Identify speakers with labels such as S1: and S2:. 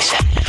S1: Station.